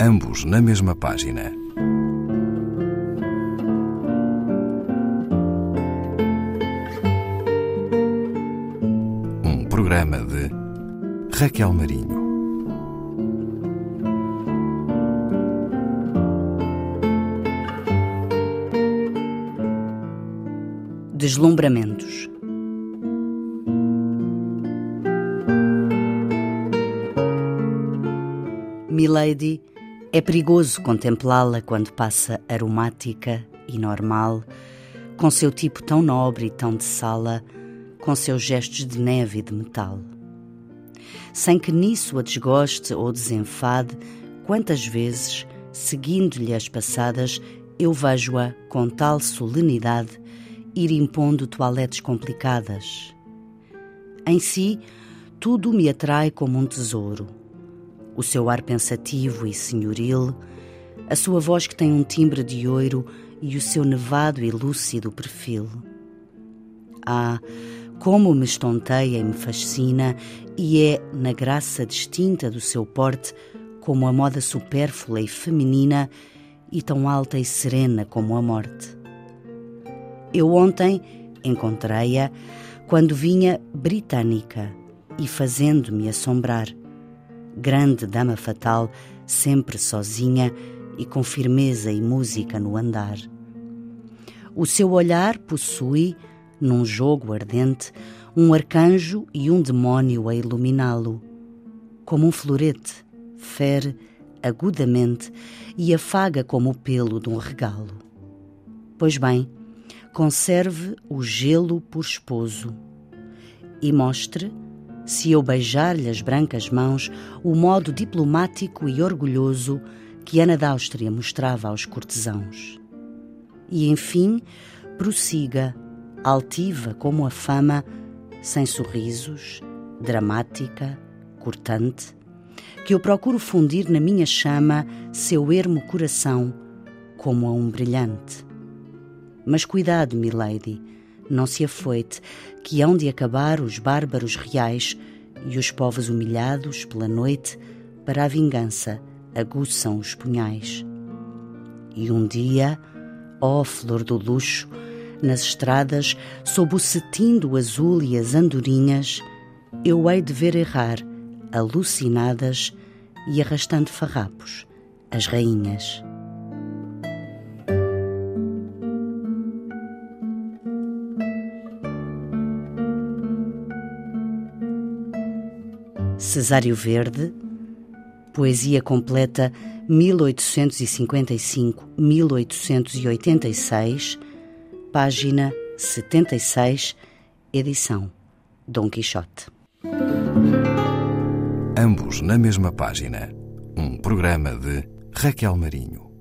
ambos na mesma página. Um programa de Raquel Marinho. Deslumbramentos. Milady, é perigoso contemplá-la quando passa aromática e normal, com seu tipo tão nobre e tão de sala, com seus gestos de neve e de metal. Sem que nisso a desgoste ou desenfade, quantas vezes, seguindo-lhe as passadas, eu vejo-a com tal solenidade ir impondo toaletes complicadas. Em si, tudo me atrai como um tesouro o seu ar pensativo e senhoril, a sua voz que tem um timbre de ouro e o seu nevado e lúcido perfil. Ah, como me estonteia e me fascina, e é, na graça distinta do seu porte, como a moda supérflua e feminina, e tão alta e serena como a morte. Eu ontem encontrei-a quando vinha britânica e fazendo-me assombrar grande dama fatal, sempre sozinha e com firmeza e música no andar. O seu olhar possui, num jogo ardente, um arcanjo e um demónio a iluminá-lo. Como um florete, fere agudamente e afaga como o pelo de um regalo. Pois bem, conserve o gelo por esposo e mostre se eu beijar-lhe as brancas mãos, o modo diplomático e orgulhoso que Ana d'Áustria mostrava aos cortesãos. E, enfim, prossiga, altiva como a fama, sem sorrisos, dramática, cortante, que eu procuro fundir na minha chama seu ermo coração como a um brilhante. Mas cuidado, milady, não se afoite, que hão de acabar os bárbaros reais e os povos humilhados pela noite para a vingança aguçam os punhais. E um dia, ó flor do luxo, nas estradas, sob o cetim do azul e as andorinhas, eu hei de ver errar, alucinadas e arrastando farrapos, as rainhas. Cesário Verde, Poesia Completa 1855-1886, página 76, edição Dom Quixote. Ambos na mesma página. Um programa de Raquel Marinho.